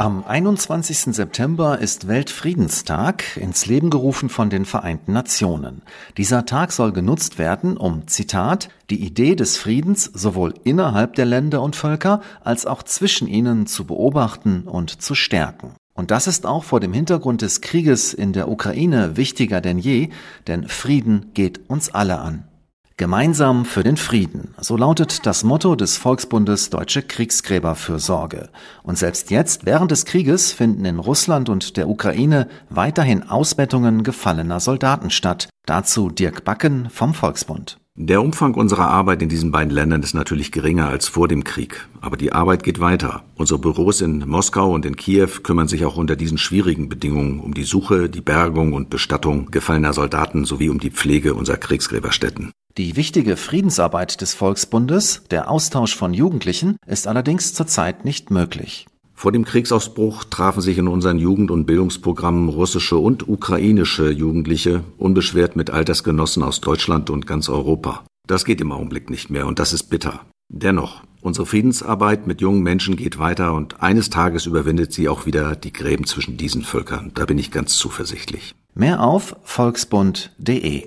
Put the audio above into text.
Am 21. September ist Weltfriedenstag, ins Leben gerufen von den Vereinten Nationen. Dieser Tag soll genutzt werden, um, Zitat, die Idee des Friedens sowohl innerhalb der Länder und Völker als auch zwischen ihnen zu beobachten und zu stärken. Und das ist auch vor dem Hintergrund des Krieges in der Ukraine wichtiger denn je, denn Frieden geht uns alle an. Gemeinsam für den Frieden, so lautet das Motto des Volksbundes Deutsche Kriegsgräberfürsorge. Und selbst jetzt, während des Krieges, finden in Russland und der Ukraine weiterhin Ausbettungen gefallener Soldaten statt. Dazu Dirk Backen vom Volksbund. Der Umfang unserer Arbeit in diesen beiden Ländern ist natürlich geringer als vor dem Krieg. Aber die Arbeit geht weiter. Unsere Büros in Moskau und in Kiew kümmern sich auch unter diesen schwierigen Bedingungen um die Suche, die Bergung und Bestattung gefallener Soldaten sowie um die Pflege unserer Kriegsgräberstätten. Die wichtige Friedensarbeit des Volksbundes, der Austausch von Jugendlichen, ist allerdings zurzeit nicht möglich. Vor dem Kriegsausbruch trafen sich in unseren Jugend- und Bildungsprogrammen russische und ukrainische Jugendliche unbeschwert mit Altersgenossen aus Deutschland und ganz Europa. Das geht im Augenblick nicht mehr und das ist bitter. Dennoch, unsere Friedensarbeit mit jungen Menschen geht weiter und eines Tages überwindet sie auch wieder die Gräben zwischen diesen Völkern. Da bin ich ganz zuversichtlich. Mehr auf volksbund.de